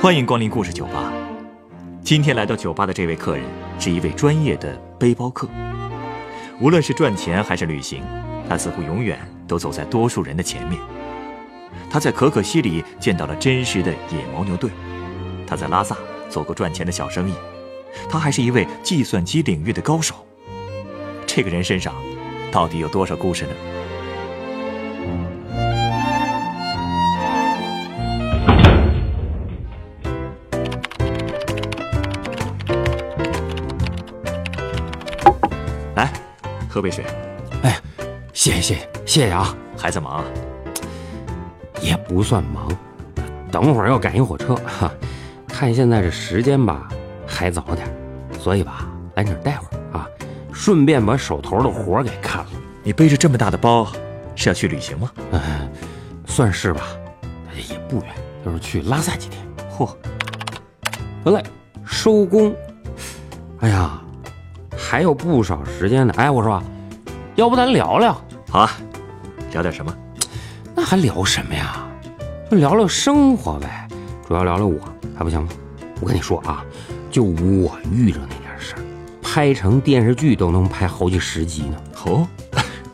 欢迎光临故事酒吧。今天来到酒吧的这位客人是一位专业的背包客。无论是赚钱还是旅行，他似乎永远都走在多数人的前面。他在可可西里见到了真实的野牦牛队，他在拉萨做过赚钱的小生意，他还是一位计算机领域的高手。这个人身上到底有多少故事呢？喝杯水。哎，谢谢谢谢谢谢啊！还在忙啊？也不算忙，等会儿要赶一火车哈。看现在这时间吧，还早点，所以吧，来你这儿待会儿啊，顺便把手头的活儿给看了。你背着这么大的包，是要去旅行吗？嗯，算是吧，也不远，就是去拉萨几天。嚯，得嘞，收工。哎呀，还有不少时间呢。哎，我说，要不咱聊聊？好啊，聊点什么？那还聊什么呀？就聊聊生活呗，主要聊聊我，还不行吗？我跟你说啊，就我遇着那点事儿，拍成电视剧都能拍好几十集呢。哦，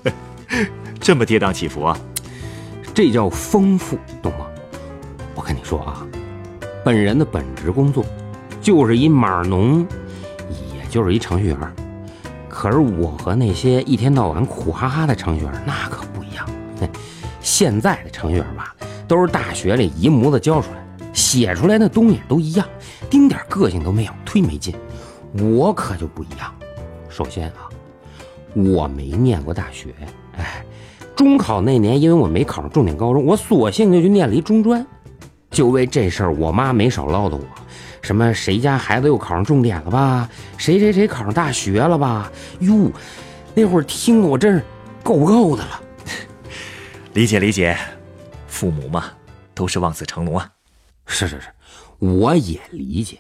这么跌宕起伏啊！这叫丰富，懂吗？我跟你说啊，本人的本职工作就是一码农，也就是一程序员。可是我和那些一天到晚苦哈哈的程序员那可不一样。现在的程序员吧，都是大学里一模子教出来的，写出来的东西都一样，丁点个性都没有，忒没劲。我可就不一样。首先啊，我没念过大学，哎。中考那年，因为我没考上重点高中，我索性就去念了一中专。就为这事儿，我妈没少唠叨我，什么谁家孩子又考上重点了吧，谁谁谁考上大学了吧？哟，那会儿听的我真是够不够的了。理解理解，父母嘛，都是望子成龙啊。是是是，我也理解。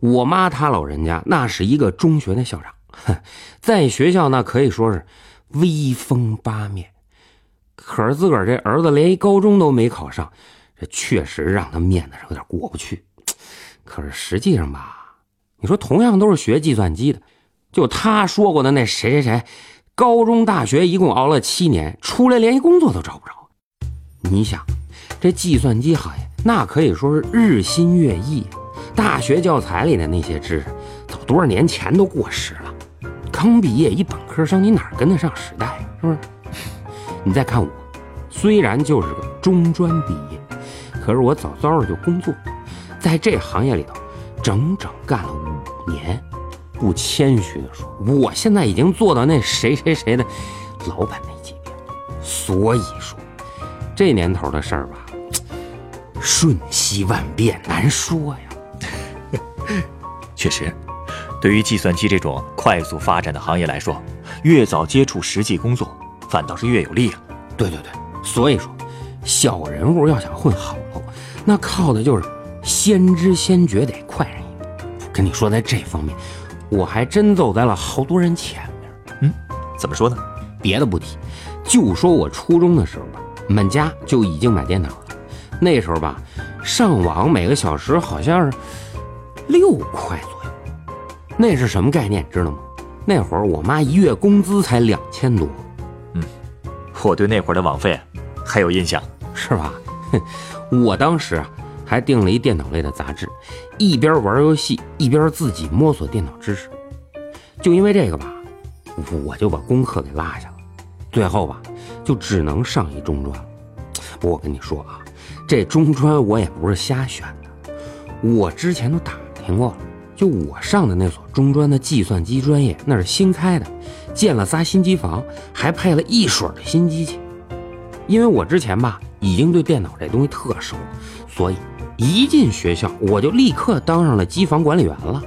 我妈她老人家那是一个中学的校长，在学校那可以说是威风八面。可是自个儿这儿子连一高中都没考上，这确实让他面子上有点过不去。可是实际上吧，你说同样都是学计算机的，就他说过的那谁谁谁，高中大学一共熬了七年，出来连一工作都找不着。你想，这计算机行业那可以说是日新月异，大学教材里的那些知识，早多少年前都过时了。刚毕业一本科生，你哪跟得上时代？是不是？你再看我，虽然就是个中专毕业，可是我早早的就工作，在这行业里头整整干了五年。不谦虚的说，我现在已经做到那谁谁谁的老板那级别了。所以说，这年头的事儿吧，瞬息万变，难说呀。确实，对于计算机这种快速发展的行业来说，越早接触实际工作。反倒是越有利啊！对对对，所以说，小人物要想混好喽，那靠的就是先知先觉，得快人一步。跟你说，在这方面，我还真走在了好多人前面。嗯，怎么说呢？别的不提，就说我初中的时候吧，我们家就已经买电脑了。那时候吧，上网每个小时好像是六块左右。那是什么概念？知道吗？那会儿我妈一月工资才两千多。嗯我对那会儿的网费还有印象，是吧？我当时啊还订了一电脑类的杂志，一边玩游戏一边自己摸索电脑知识。就因为这个吧，我就把功课给落下了，最后吧就只能上一中专了。不过我跟你说啊，这中专我也不是瞎选的，我之前都打听过了，就我上的那所中专的计算机专业那是新开的。建了仨新机房，还配了一水的新机器。因为我之前吧已经对电脑这东西特熟，所以一进学校我就立刻当上了机房管理员了，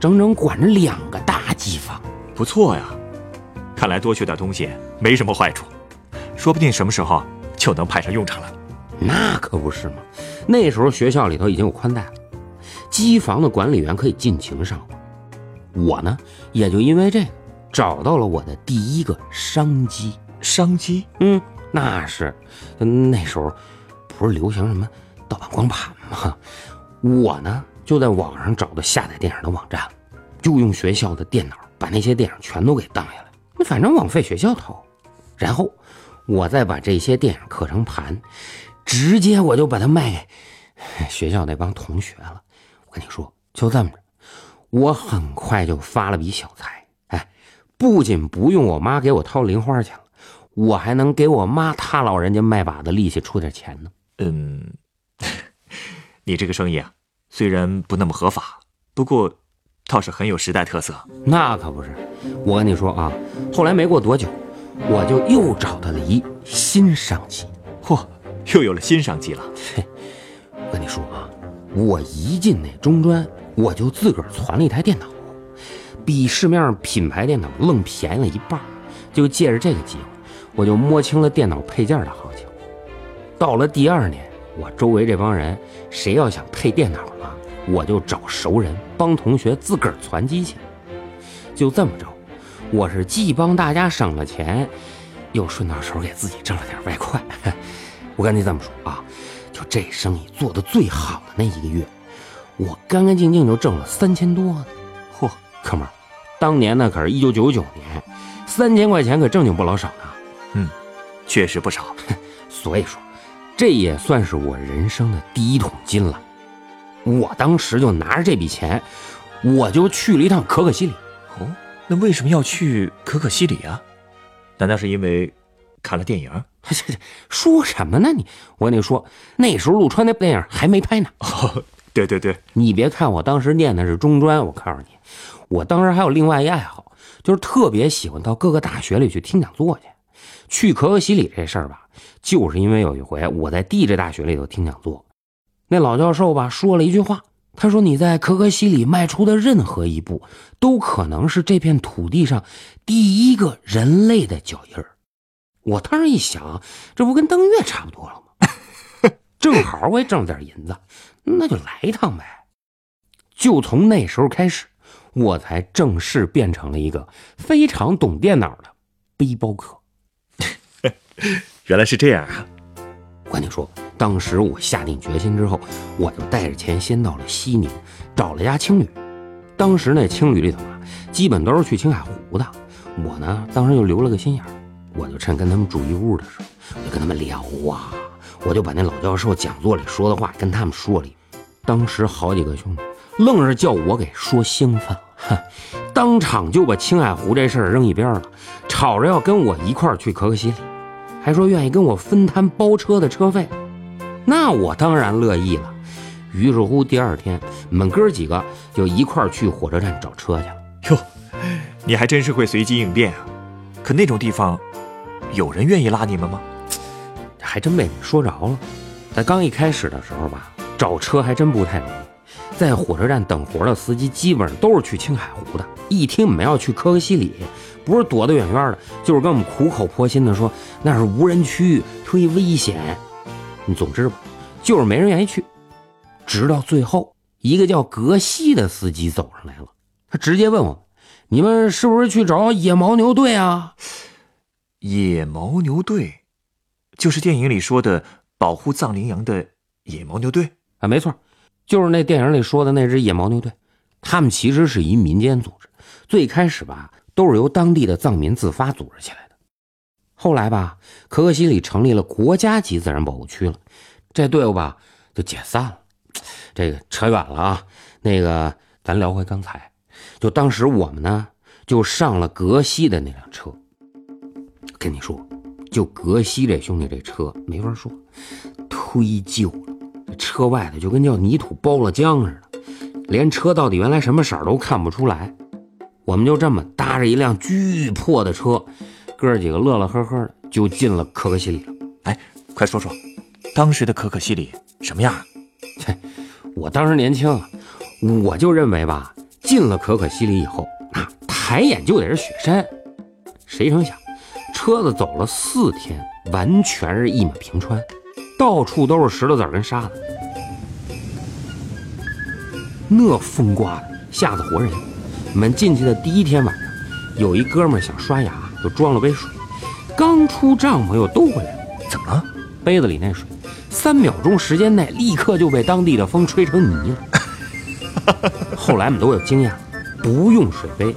整整管着两个大机房。不错呀，看来多学点东西没什么坏处，说不定什么时候就能派上用场了。那可不是嘛，那时候学校里头已经有宽带了，机房的管理员可以尽情上网。我呢，也就因为这个。找到了我的第一个商机，商机，嗯，那是，那时候不是流行什么盗版光盘吗？我呢就在网上找到下载电影的网站，就用学校的电脑把那些电影全都给当下来。那反正网费学校掏，然后我再把这些电影刻成盘，直接我就把它卖给学校那帮同学了。我跟你说，就这么着，我很快就发了笔小财。哎，不仅不用我妈给我掏零花钱了，我还能给我妈她老人家卖把子力气出点钱呢。嗯，你这个生意啊，虽然不那么合法，不过倒是很有时代特色。那可不是，我跟你说啊，后来没过多久，我就又找到了一新商机。嚯，又有了新商机了。嘿，我跟你说啊，我一进那中专，我就自个儿攒了一台电脑，比市面上品牌电脑愣便宜了一半。就借着这个机会，我就摸清了电脑配件的行情。到了第二年，我周围这帮人谁要想配电脑了，我就找熟人帮同学自个儿攒机器。就这么着，我是既帮大家省了钱，又顺到手给自己挣了点外快。我跟你这么说啊，就这生意做的最好的那一个月，我干干净净就挣了三千多呢。嚯，哥们儿，当年那可是一九九九年，三千块钱可正经不老少呢。嗯，确实不少。所以说，这也算是我人生的第一桶金了。我当时就拿着这笔钱，我就去了一趟可可西里。哦，那为什么要去可可西里啊？难道是因为看了电影？说什么呢你？我跟你说，那时候陆川那部电影还没拍呢。哦，对对对，你别看我当时念的是中专，我告诉你，我当时还有另外一爱好，就是特别喜欢到各个大学里去听讲座去。去可可西里这事儿吧，就是因为有一回我在地质大学里头听讲座，那老教授吧说了一句话，他说：“你在可可西里迈出的任何一步，都可能是这片土地上第一个人类的脚印儿。”我当时一想，这不跟登月差不多了吗？正好我也挣了点银子，那就来一趟呗。就从那时候开始，我才正式变成了一个非常懂电脑的背包客。原来是这样啊！我跟你说，当时我下定决心之后，我就带着钱先到了西宁，找了家青旅。当时那青旅里头啊，基本都是去青海湖的。我呢，当时就留了个心眼，我就趁跟他们住一屋的时候，我就跟他们聊啊，我就把那老教授讲座里说的话跟他们说了。当时好几个兄弟愣是叫我给说兴奋了，哼，当场就把青海湖这事儿扔一边了，吵着要跟我一块儿去可可西里。还说愿意跟我分摊包车的车费，那我当然乐意了。于是乎，第二天我们哥几个就一块儿去火车站找车去了。哟，你还真是会随机应变啊！可那种地方，有人愿意拉你们吗？还真被你说着了。在刚一开始的时候吧，找车还真不太容易。在火车站等活的司机基本上都是去青海湖的，一听我们要去可可西里。不是躲得远远的，就是跟我们苦口婆心的说那是无人区，忒危险。你总之吧，就是没人愿意去。直到最后，一个叫格西的司机走上来了，他直接问我们：“你们是不是去找野牦牛队啊？”野牦牛队，就是电影里说的保护藏羚羊的野牦牛队啊，没错，就是那电影里说的那支野牦牛队。他们其实是一民间组织，最开始吧。都是由当地的藏民自发组织起来的。后来吧，可可西里成立了国家级自然保护区了，这队伍吧就解散了。这个扯远了啊，那个咱聊回刚才，就当时我们呢就上了格西的那辆车。跟你说，就格西这兄弟这车没法说，忒旧了，车外头就跟叫泥土包了浆似的，连车到底原来什么色儿都看不出来。我们就这么搭着一辆巨破的车，哥几个乐乐呵呵的就进了可可西里了。哎，快说说，当时的可可西里什么样？切，我当时年轻，我就认为吧，进了可可西里以后，那抬眼就得是雪山。谁成想，车子走了四天，完全是一马平川，到处都是石头子跟沙子，那风刮的吓得活人。我们进去的第一天晚上，有一哥们想刷牙，就装了杯水，刚出帐篷又兜回来了，怎么了？杯子里那水三秒钟时间内，立刻就被当地的风吹成泥了。后来我们都有经验，不用水杯，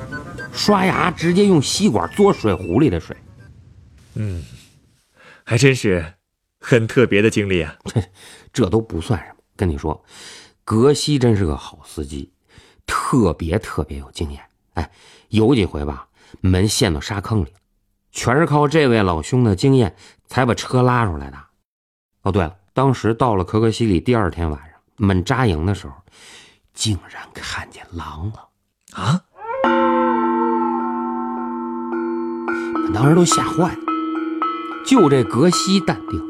刷牙直接用吸管嘬水壶里的水。嗯，还真是很特别的经历啊。这 这都不算什么，跟你说，格西真是个好司机，特别特别有经验。哎，有几回吧，门陷到沙坑里，全是靠这位老兄的经验才把车拉出来的。哦，对了，当时到了可可西里，第二天晚上，我们扎营的时候，竟然看见狼了啊！我当时都吓坏了。就这格西淡定，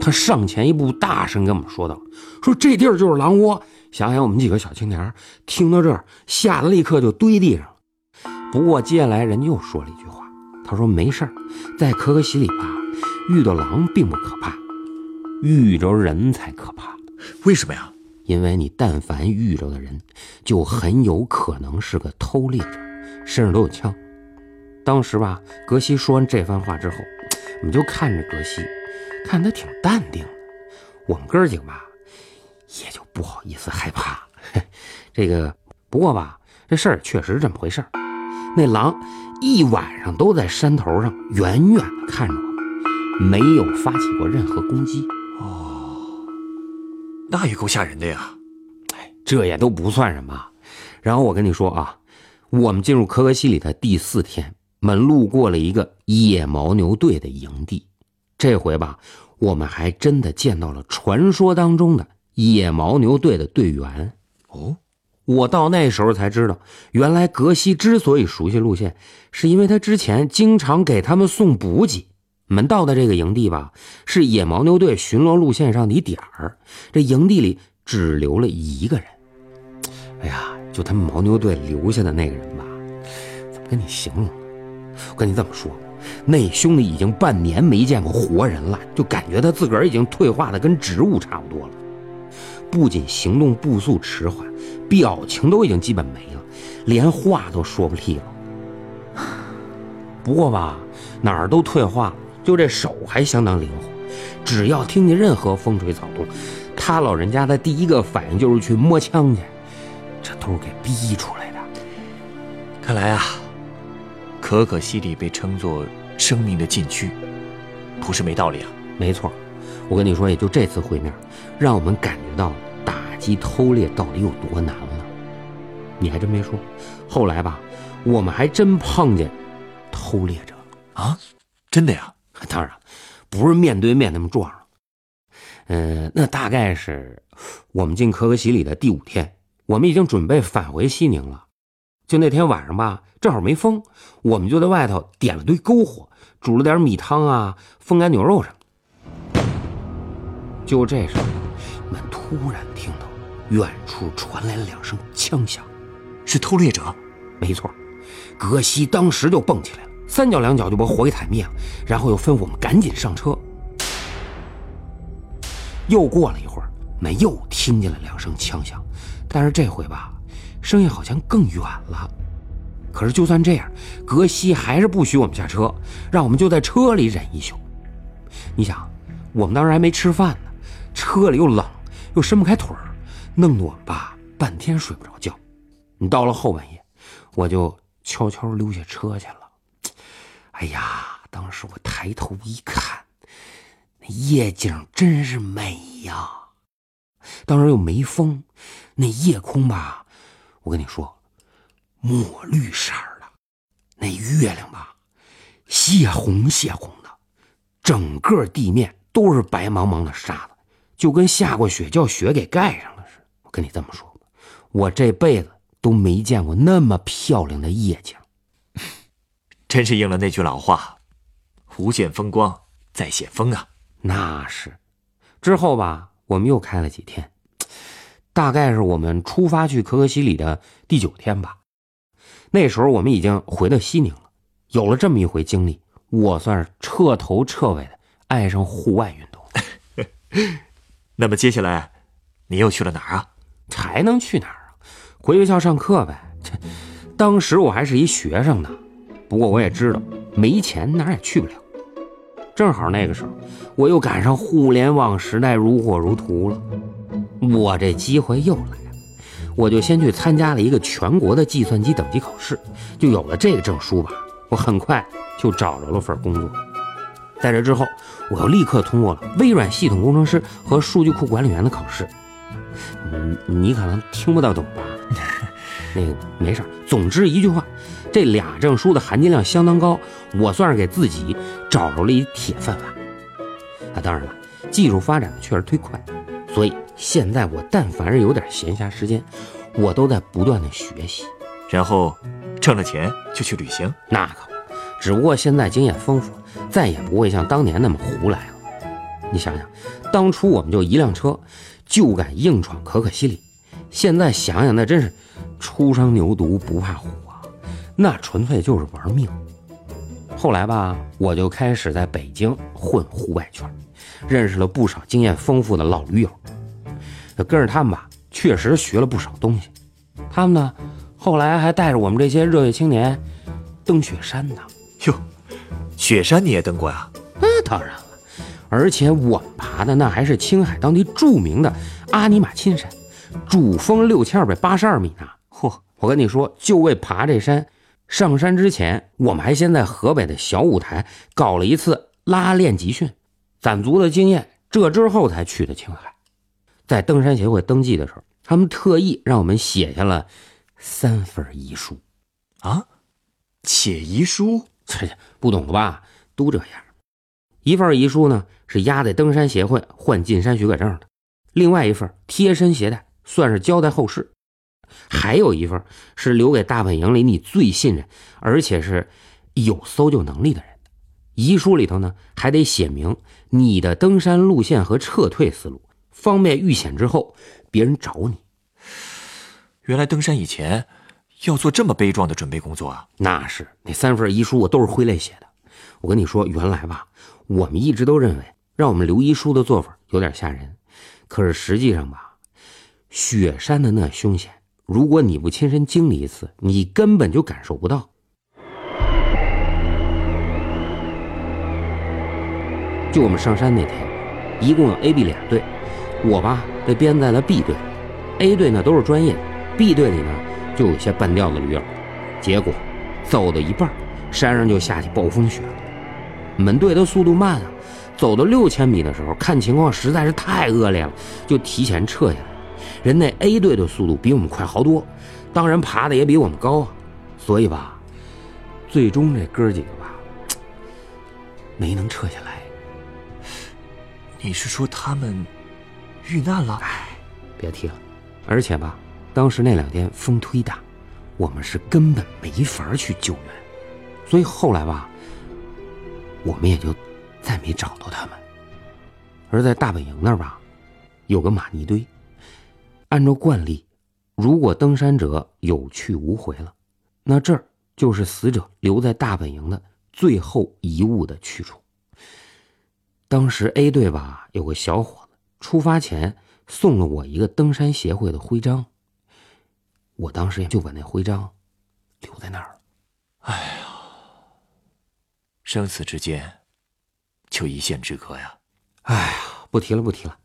他上前一步，大声跟我们说道：“说这地儿就是狼窝。”想想我们几个小青年听到这儿，吓得立刻就堆地上了。不过接下来人家又说了一句话，他说：“没事儿，在可可西里吧，遇到狼并不可怕，遇着人才可怕。为什么呀？因为你但凡遇着的人，就很有可能是个偷猎者，身上都有枪。”当时吧，格西说完这番话之后。我们就看着格西，看他挺淡定的。我们哥几个吧，也就不好意思害怕。这个不过吧，这事儿确实这么回事儿。那狼一晚上都在山头上远远的看着我们，没有发起过任何攻击。哦，那也够吓人的呀。哎，这也都不算什么。然后我跟你说啊，我们进入可可西里的第四天。我们路过了一个野牦牛队的营地，这回吧，我们还真的见到了传说当中的野牦牛队的队员。哦，我到那时候才知道，原来格西之所以熟悉路线，是因为他之前经常给他们送补给。我们到的这个营地吧，是野牦牛队巡逻路线上的一点儿。这营地里只留了一个人。哎呀，就他们牦牛队留下的那个人吧，怎么跟你形容？我跟你这么说，那兄弟已经半年没见过活人了，就感觉他自个儿已经退化的跟植物差不多了。不仅行动步速迟缓，表情都已经基本没了，连话都说不利了。不过吧，哪儿都退化了，就这手还相当灵活。只要听见任何风吹草动，他老人家的第一个反应就是去摸枪去。这都是给逼出来的。看来啊。可可西里被称作生命的禁区，不是没道理啊。没错，我跟你说，也就这次会面，让我们感觉到打击偷猎到底有多难了。你还真别说，后来吧，我们还真碰见偷猎者啊！真的呀？当然，不是面对面那么撞上。嗯，那大概是我们进可可西里的第五天，我们已经准备返回西宁了。就那天晚上吧，正好没风，我们就在外头点了堆篝火，煮了点米汤啊，风干牛肉什么。就这时候，们突然听到远处传来了两声枪响，是偷猎者。没错，格西当时就蹦起来了，三脚两脚就把火给踩灭了，然后又吩咐我们赶紧上车。又过了一会儿，们又听见了两声枪响，但是这回吧。声音好像更远了，可是就算这样，格西还是不许我们下车，让我们就在车里忍一宿。你想，我们当时还没吃饭呢，车里又冷又伸不开腿儿，弄得我们吧半天睡不着觉。你到了后半夜，我就悄悄溜下车去了。哎呀，当时我抬头一看，那夜景真是美呀！当时又没风，那夜空吧。我跟你说，墨绿色的那月亮吧，血红血红的，整个地面都是白茫茫的沙子，就跟下过雪叫雪给盖上了似的。我跟你这么说吧，我这辈子都没见过那么漂亮的夜景，真是应了那句老话：“无限风光在险峰啊。”那是。之后吧，我们又开了几天。大概是我们出发去可可西里的第九天吧，那时候我们已经回到西宁了。有了这么一回经历，我算是彻头彻尾的爱上户外运动。那么接下来，你又去了哪儿啊？还能去哪儿啊？回学校上课呗。当时我还是一学生呢，不过我也知道没钱哪儿也去不了。正好那个时候，我又赶上互联网时代如火如荼了，我这机会又来了，我就先去参加了一个全国的计算机等级考试，就有了这个证书吧。我很快就找着了份工作，在这之后，我又立刻通过了微软系统工程师和数据库管理员的考试。嗯，你可能听不大懂吧？那个没事总之一句话，这俩证书的含金量相当高，我算是给自己找着了一铁饭碗。啊，当然了，技术发展的确实忒快，所以现在我但凡是有点闲暇时间，我都在不断的学习。然后挣了钱就去旅行。那可不，只不过现在经验丰富，再也不会像当年那么胡来了。你想想，当初我们就一辆车，就敢硬闯可可西里，现在想想那真是。初生牛犊不怕虎啊，那纯粹就是玩命。后来吧，我就开始在北京混户外圈，认识了不少经验丰富的老驴友。跟着他们吧，确实学了不少东西。他们呢，后来还带着我们这些热血青年登雪山呢。哟，雪山你也登过呀？那当然了，而且我们爬的那还是青海当地著名的阿尼玛钦山，主峰六千二百八十二米呢。嚯！我跟你说，就为爬这山，上山之前，我们还先在河北的小五台搞了一次拉练集训，攒足了经验。这之后才去的青海。在登山协会登记的时候，他们特意让我们写下了三份遗书。啊，写遗书？这不懂了吧？都这样。一份遗书呢是压在登山协会换进山许可证的，另外一份贴身携带，算是交代后事。还有一份是留给大本营里你最信任，而且是有搜救能力的人的遗书里头呢，还得写明你的登山路线和撤退思路，方便遇险之后别人找你。原来登山以前要做这么悲壮的准备工作啊！那是那三份遗书我都是挥泪写的。我跟你说，原来吧，我们一直都认为让我们留遗书的做法有点吓人，可是实际上吧，雪山的那凶险。如果你不亲身经历一次，你根本就感受不到。就我们上山那天，一共有 A、B 两队，我吧被编在了 B 队。A 队呢都是专业的，B 队里呢就有些半吊子驴友。结果走到一半，山上就下起暴风雪了。我们队的速度慢啊，走到六千米的时候，看情况实在是太恶劣了，就提前撤下来。人那 A 队的速度比我们快好多，当然爬的也比我们高啊，所以吧，最终这哥几个吧，没能撤下来。你是说他们遇难了？哎，别提了。而且吧，当时那两天风忒大，我们是根本没法去救援，所以后来吧，我们也就再没找到他们。而在大本营那儿吧，有个玛尼堆。按照惯例，如果登山者有去无回了，那这儿就是死者留在大本营的最后遗物的去处。当时 A 队吧有个小伙子出发前送了我一个登山协会的徽章，我当时就把那徽章留在那儿了。哎呀，生死之间就一线之隔呀！哎呀，不提了不提了，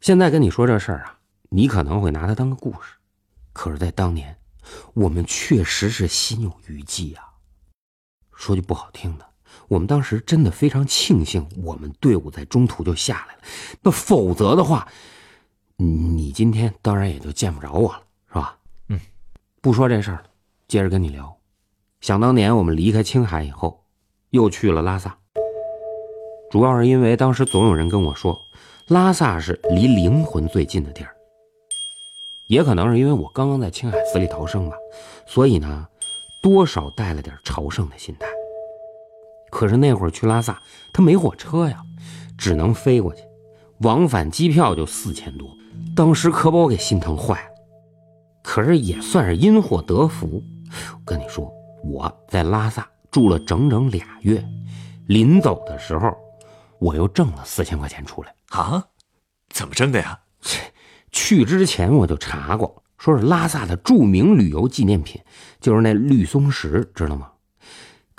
现在跟你说这事儿啊。你可能会拿它当个故事，可是，在当年，我们确实是心有余悸啊。说句不好听的，我们当时真的非常庆幸，我们队伍在中途就下来了。那否则的话，你今天当然也就见不着我了，是吧？嗯，不说这事儿了，接着跟你聊。想当年，我们离开青海以后，又去了拉萨，主要是因为当时总有人跟我说，拉萨是离灵魂最近的地儿。也可能是因为我刚刚在青海死里逃生吧，所以呢，多少带了点朝圣的心态。可是那会儿去拉萨，他没火车呀，只能飞过去，往返机票就四千多，当时可把我给心疼坏了。可是也算是因祸得福，我跟你说，我在拉萨住了整整俩月，临走的时候，我又挣了四千块钱出来啊？怎么挣的呀？去之前我就查过，说是拉萨的著名旅游纪念品，就是那绿松石，知道吗？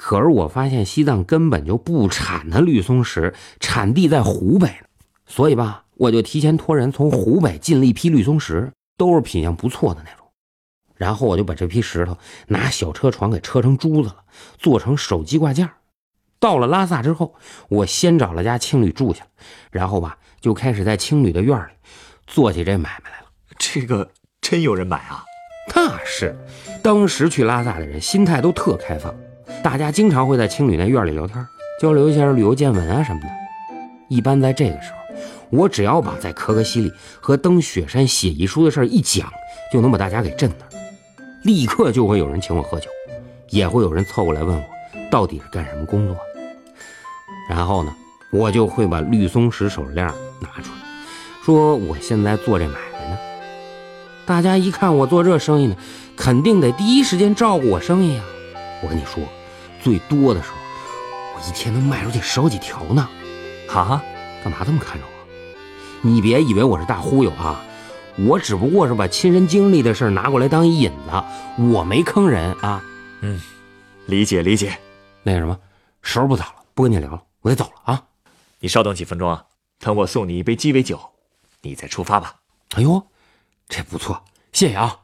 可是我发现西藏根本就不产那绿松石，产地在湖北呢。所以吧，我就提前托人从湖北进了一批绿松石，都是品相不错的那种。然后我就把这批石头拿小车床给车成珠子了，做成手机挂件。到了拉萨之后，我先找了家青旅住下，然后吧就开始在青旅的院里做起这买卖来了。这个真有人买啊？那是，当时去拉萨的人心态都特开放，大家经常会在青旅那院里聊天，交流一下旅游见闻啊什么的。一般在这个时候，我只要把在可可西里和登雪山写遗书的事一讲，就能把大家给震那立刻就会有人请我喝酒，也会有人凑过来问我到底是干什么工作。然后呢，我就会把绿松石手链拿出来，说我现在做这买卖呢。大家一看我做这生意呢，肯定得第一时间照顾我生意啊。我跟你说，最多的时候，我一天能卖出去十好几条呢。哈，干嘛这么看着我？你别以为我是大忽悠啊，我只不过是把亲身经历的事拿过来当一引子，我没坑人啊。嗯，理解理解。那什么，时候不早了，不跟你聊了。我得走了啊！你稍等几分钟啊，等我送你一杯鸡尾酒，你再出发吧。哎呦，这不错，谢谢啊。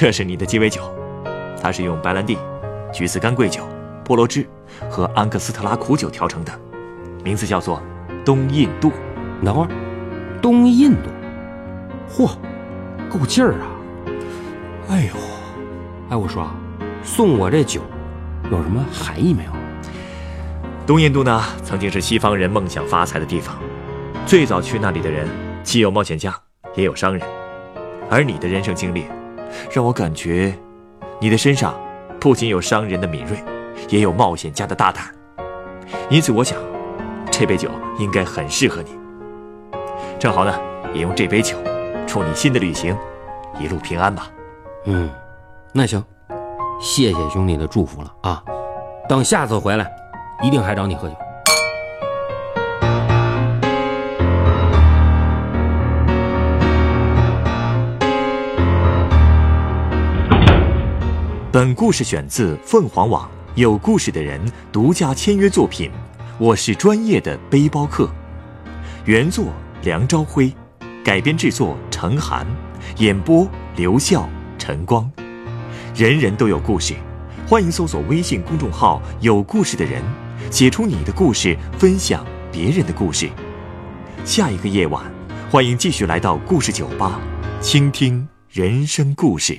这是你的鸡尾酒，它是用白兰地、橘子干桂酒、菠萝汁和安克斯特拉苦酒调成的，名字叫做东印度。等会儿，东印度，嚯，够劲儿啊！哎呦，哎，我说，送我这酒有什么含义没有？东印度呢，曾经是西方人梦想发财的地方，最早去那里的人既有冒险家，也有商人，而你的人生经历。让我感觉，你的身上不仅有商人的敏锐，也有冒险家的大胆。因此，我想，这杯酒应该很适合你。正好呢，也用这杯酒，祝你新的旅行一路平安吧。嗯，那行，谢谢兄弟的祝福了啊！等下次回来，一定还找你喝酒。本故事选自凤凰网有故事的人独家签约作品。我是专业的背包客，原作梁朝辉，改编制作程涵，演播刘笑、陈光。人人都有故事，欢迎搜索微信公众号“有故事的人”，写出你的故事，分享别人的故事。下一个夜晚，欢迎继续来到故事酒吧，倾听人生故事。